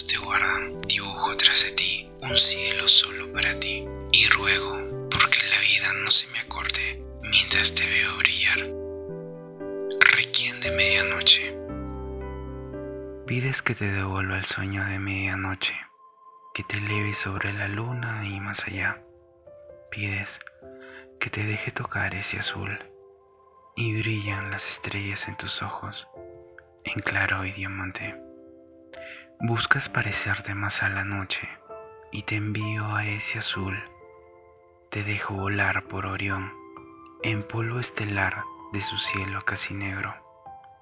te guardan. Dibujo tras de ti un cielo solo para ti. Y ruego porque la vida no se me acorte mientras te veo brillar. Requiem de medianoche. Pides que te devuelva el sueño de medianoche, que te eleve sobre la luna y más allá. Pides que te deje tocar ese azul y brillan las estrellas en tus ojos, en claro y diamante. Buscas parecerte más a la noche y te envío a ese azul. Te dejo volar por Orión, en polvo estelar de su cielo casi negro.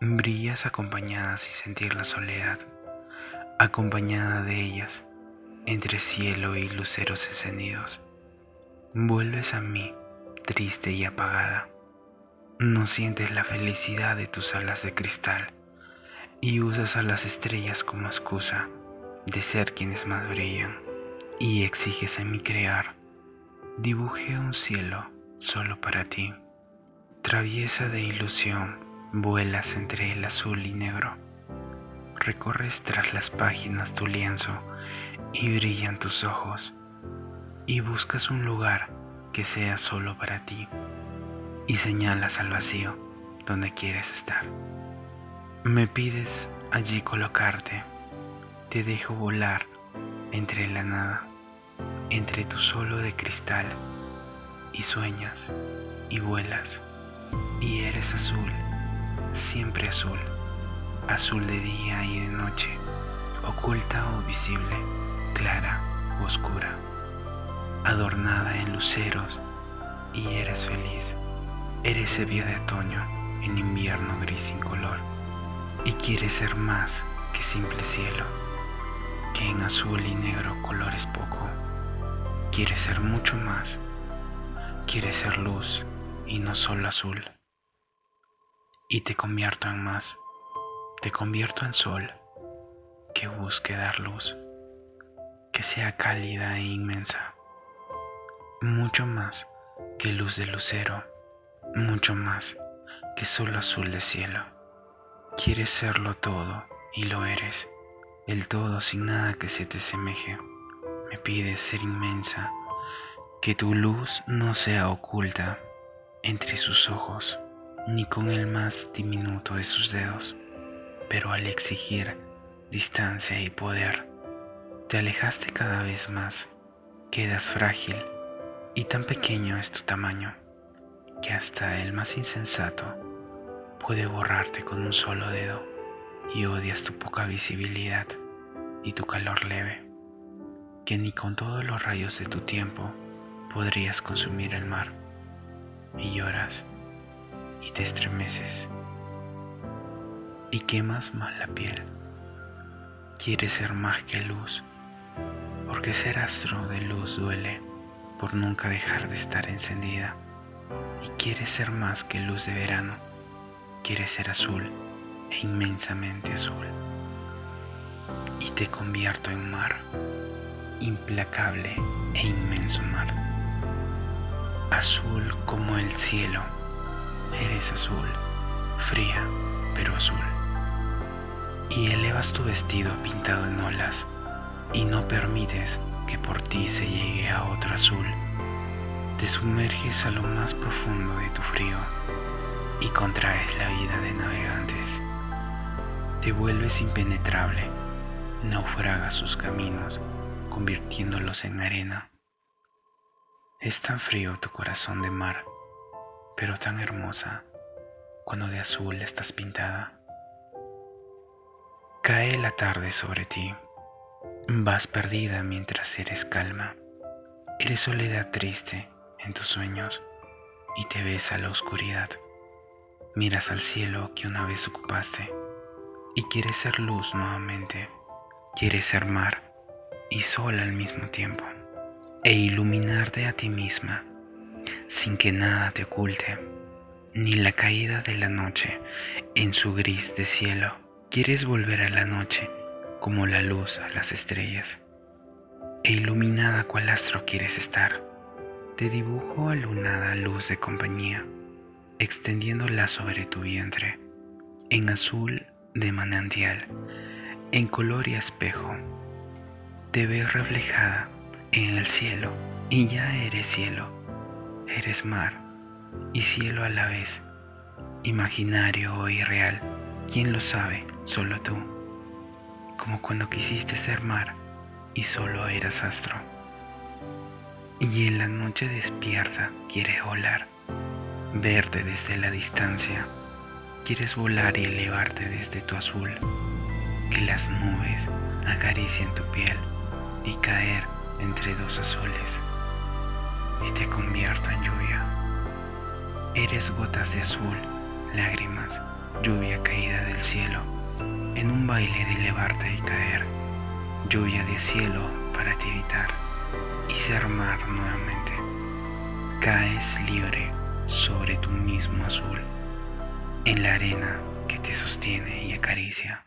Brillas acompañada sin sentir la soledad, acompañada de ellas, entre cielo y luceros encendidos. Vuelves a mí, triste y apagada. No sientes la felicidad de tus alas de cristal y usas a las estrellas como excusa de ser quienes más brillan y exiges en mi crear. Dibujé un cielo solo para ti. Traviesa de ilusión, vuelas entre el azul y negro. Recorres tras las páginas tu lienzo y brillan tus ojos. Y buscas un lugar que sea solo para ti. Y señalas al vacío donde quieres estar. Me pides allí colocarte, te dejo volar entre la nada, entre tu solo de cristal, y sueñas y vuelas, y eres azul, siempre azul, azul de día y de noche, oculta o visible, clara o oscura, adornada en luceros, y eres feliz, eres sevilla de otoño en invierno gris sin color y quiere ser más que simple cielo, que en azul y negro colores poco. Quiere ser mucho más, quiere ser luz y no solo azul. Y te convierto en más, te convierto en sol que busque dar luz, que sea cálida e inmensa, mucho más que luz de lucero, mucho más que solo azul de cielo. Quieres serlo todo y lo eres, el todo sin nada que se te semeje. Me pides ser inmensa, que tu luz no sea oculta entre sus ojos, ni con el más diminuto de sus dedos. Pero al exigir distancia y poder, te alejaste cada vez más, quedas frágil y tan pequeño es tu tamaño que hasta el más insensato puede borrarte con un solo dedo y odias tu poca visibilidad y tu calor leve, que ni con todos los rayos de tu tiempo podrías consumir el mar. Y lloras y te estremeces y quemas más la piel. Quieres ser más que luz, porque ser astro de luz duele por nunca dejar de estar encendida. Y quieres ser más que luz de verano quiere ser azul e inmensamente azul. Y te convierto en mar, implacable e inmenso mar. Azul como el cielo, eres azul, fría pero azul. Y elevas tu vestido pintado en olas y no permites que por ti se llegue a otro azul. Te sumerges a lo más profundo de tu frío y contraes la vida de navegantes. Te vuelves impenetrable, naufragas sus caminos, convirtiéndolos en arena. Es tan frío tu corazón de mar, pero tan hermosa cuando de azul estás pintada. Cae la tarde sobre ti, vas perdida mientras eres calma, eres soledad triste en tus sueños y te ves a la oscuridad. Miras al cielo que una vez ocupaste y quieres ser luz nuevamente, quieres ser mar y sol al mismo tiempo e iluminarte a ti misma sin que nada te oculte, ni la caída de la noche en su gris de cielo. Quieres volver a la noche como la luz a las estrellas, e iluminada cual astro quieres estar. Te dibujo a lunada luz de compañía extendiéndola sobre tu vientre, en azul de manantial, en color y espejo, te ves reflejada en el cielo y ya eres cielo, eres mar y cielo a la vez, imaginario o irreal, ¿quién lo sabe? Solo tú, como cuando quisiste ser mar y solo eras astro. Y en la noche despierta quieres volar, verte desde la distancia, quieres volar y elevarte desde tu azul, que las nubes acaricien tu piel y caer entre dos azules y te convierto en lluvia. Eres gotas de azul, lágrimas, lluvia caída del cielo, en un baile de elevarte y caer, lluvia de cielo para tibitar y ser mar nuevamente. Caes libre sobre tu mismo azul, en la arena que te sostiene y acaricia.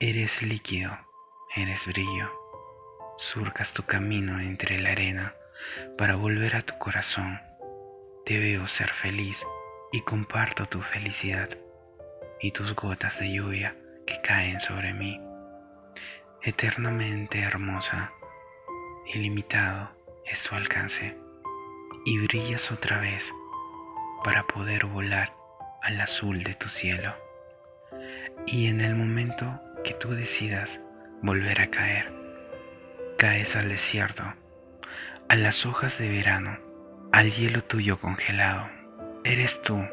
Eres líquido, eres brillo surcas tu camino entre la arena para volver a tu corazón. Te veo ser feliz y comparto tu felicidad y tus gotas de lluvia que caen sobre mí. Eternamente hermosa, ilimitado es tu alcance y brillas otra vez para poder volar al azul de tu cielo. Y en el momento que tú decidas volver a caer, caes al desierto, a las hojas de verano, al hielo tuyo congelado. Eres tú,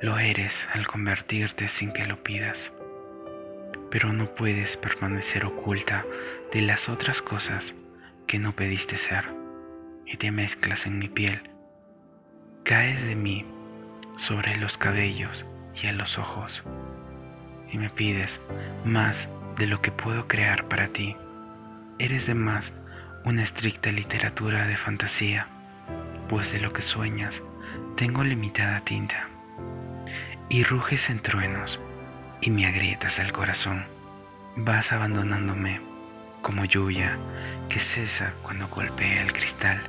lo eres al convertirte sin que lo pidas. Pero no puedes permanecer oculta de las otras cosas que no pediste ser y te mezclas en mi piel. Caes de mí sobre los cabellos y a los ojos y me pides más de lo que puedo crear para ti eres de más una estricta literatura de fantasía, pues de lo que sueñas tengo limitada tinta. Y ruges en truenos y me agrietas el corazón. Vas abandonándome como lluvia que cesa cuando golpea el cristal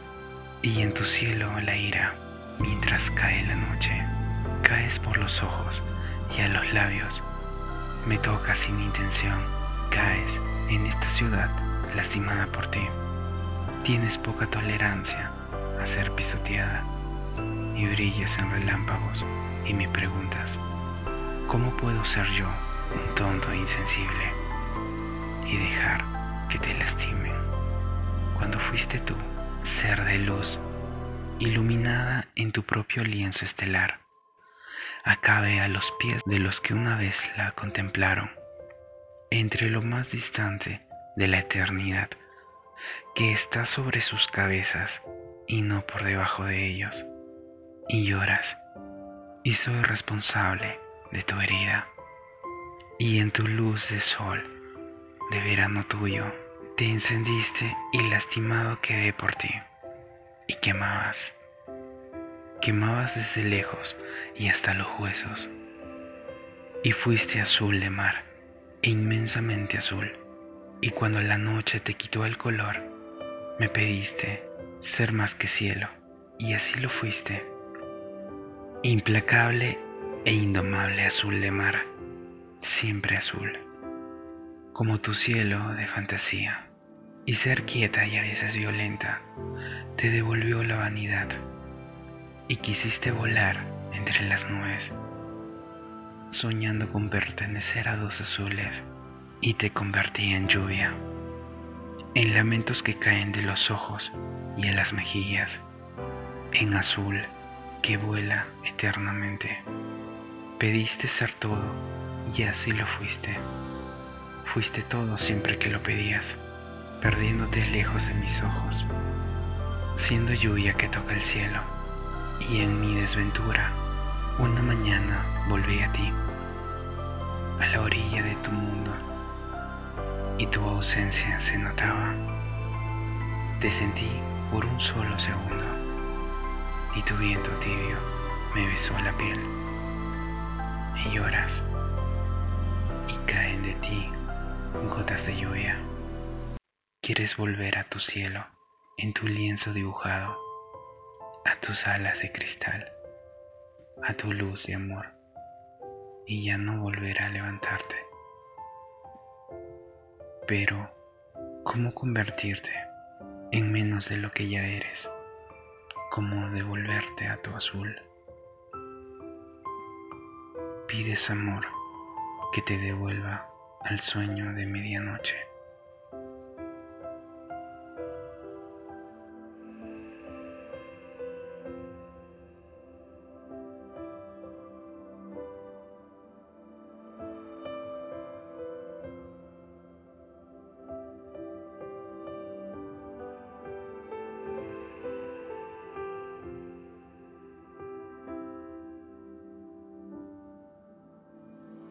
y en tu cielo la ira mientras cae la noche. Caes por los ojos y a los labios. Me tocas sin intención. Caes en esta ciudad lastimada por ti. Tienes poca tolerancia a ser pisoteada y brillas en relámpagos y me preguntas, ¿cómo puedo ser yo un tonto e insensible y dejar que te lastimen cuando fuiste tú, ser de luz, iluminada en tu propio lienzo estelar? Acabe a los pies de los que una vez la contemplaron, entre lo más distante de la eternidad que está sobre sus cabezas y no por debajo de ellos. Y lloras, y soy responsable de tu herida. Y en tu luz de sol, de verano tuyo, te encendiste y lastimado quedé por ti. Y quemabas, quemabas desde lejos y hasta los huesos. Y fuiste azul de mar, e inmensamente azul y cuando la noche te quitó el color, me pediste ser más que cielo, y así lo fuiste. Implacable e indomable azul de mar, siempre azul, como tu cielo de fantasía. Y ser quieta y a veces violenta te devolvió la vanidad, y quisiste volar entre las nubes, soñando con pertenecer a dos azules y te convertí en lluvia, en lamentos que caen de los ojos y en las mejillas, en azul que vuela eternamente. Pediste ser todo y así lo fuiste. Fuiste todo siempre que lo pedías, perdiéndote lejos de mis ojos, siendo lluvia que toca el cielo. Y en mi desventura, una mañana volví a ti, a la orilla de tu mundo y tu ausencia se notaba. Te sentí por un solo segundo y tu viento tibio me besó la piel y lloras y caen de ti gotas de lluvia. Quieres volver a tu cielo en tu lienzo dibujado, a tus alas de cristal, a tu luz de amor y ya no volver a levantarte pero cómo convertirte en menos de lo que ya eres, cómo devolverte a tu azul. Pides amor que te devuelva al sueño de medianoche.